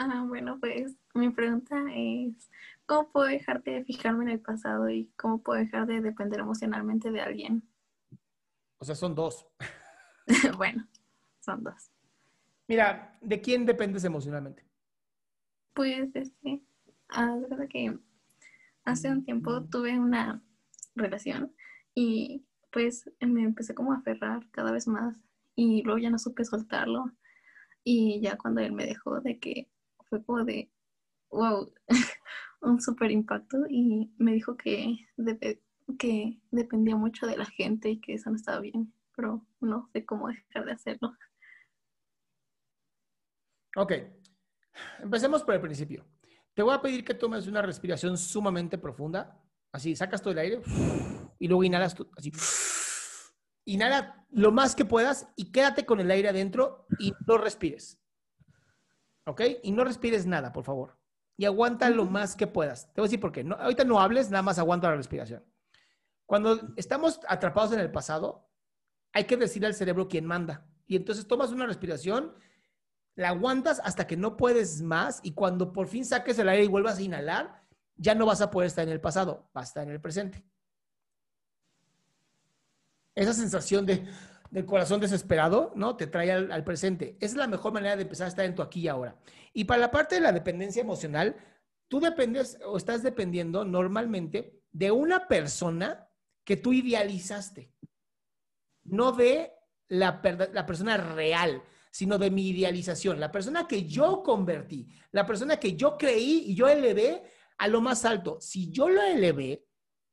Ah, bueno, pues mi pregunta es, ¿cómo puedo dejar de fijarme en el pasado y cómo puedo dejar de depender emocionalmente de alguien? O sea, son dos. bueno, son dos. Mira, ¿de quién dependes emocionalmente? Pues este, ah, la verdad que hace un tiempo tuve una relación y pues me empecé como a aferrar cada vez más y luego ya no supe soltarlo y ya cuando él me dejó de que fue como de wow, un super impacto y me dijo que, que dependía mucho de la gente y que eso no estaba bien, pero no sé cómo dejar de hacerlo. Ok. Empecemos por el principio. Te voy a pedir que tomes una respiración sumamente profunda. Así, sacas todo el aire y luego inhalas tú, así. Inhala lo más que puedas y quédate con el aire adentro y no respires. ¿Ok? Y no respires nada, por favor. Y aguanta lo más que puedas. Te voy a decir por qué. No, ahorita no hables, nada más aguanta la respiración. Cuando estamos atrapados en el pasado, hay que decirle al cerebro quién manda. Y entonces tomas una respiración, la aguantas hasta que no puedes más y cuando por fin saques el aire y vuelvas a inhalar, ya no vas a poder estar en el pasado, vas a estar en el presente. Esa sensación de, del corazón desesperado, ¿no? Te trae al, presente. Esa es la mejor manera de empezar a estar en tu aquí y ahora. Y para la parte de la dependencia emocional, tú dependes o estás dependiendo normalmente de una persona que tú idealizaste, no de la persona real, sino de mi idealización, la persona que yo convertí, la persona que yo creí y yo elevé a lo más alto. Si yo lo elevé,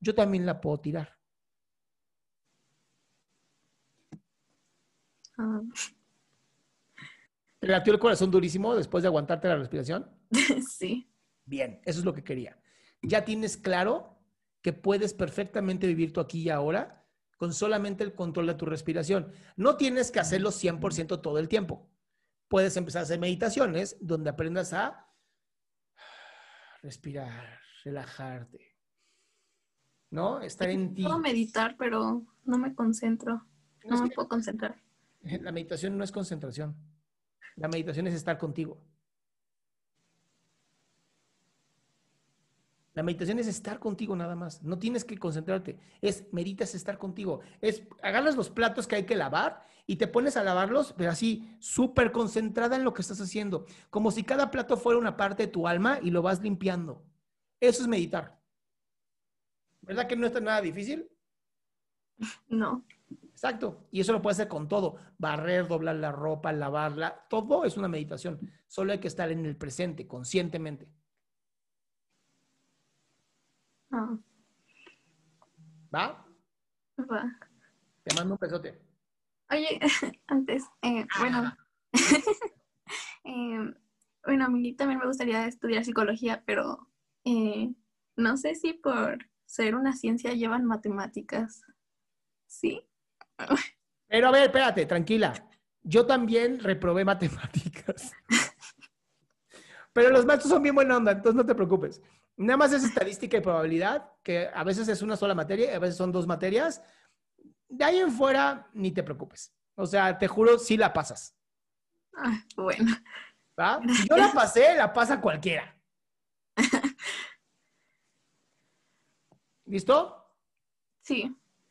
yo también la puedo tirar. Ah, ¿Te latió el corazón durísimo después de aguantarte la respiración? sí. Bien, eso es lo que quería. Ya tienes claro que puedes perfectamente vivir tu aquí y ahora con solamente el control de tu respiración. No tienes que hacerlo 100% todo el tiempo. Puedes empezar a hacer meditaciones donde aprendas a respirar, relajarte, ¿no? Estar en ti. Puedo meditar, pero no me concentro. No, me puedo concentrar. la meditación no es concentración. La meditación es estar contigo. La meditación es estar contigo nada más. No tienes que concentrarte. Es meditas estar contigo. Es agarras los platos que hay que lavar y te pones a lavarlos, pero así súper concentrada en lo que estás haciendo. Como si cada plato fuera una parte de tu alma y lo vas limpiando. Eso es meditar. ¿Verdad que no está nada difícil? No. Exacto. Y eso lo puedes hacer con todo. Barrer, doblar la ropa, lavarla. Todo es una meditación. Solo hay que estar en el presente, conscientemente. Ah, ¿Va? va. Te mando un besote. Oye, antes, eh, bueno, eh, bueno, a mí también me gustaría estudiar psicología, pero eh, no sé si por ser una ciencia llevan matemáticas. ¿Sí? Pero a ver, espérate, tranquila. Yo también reprobé matemáticas. Pero los maestros son bien buena onda, entonces no te preocupes. Nada más es estadística y probabilidad, que a veces es una sola materia a veces son dos materias. De ahí en fuera, ni te preocupes. O sea, te juro, sí la pasas. Ah, bueno, ¿va? Si yo la pasé, la pasa cualquiera. ¿Listo? sí.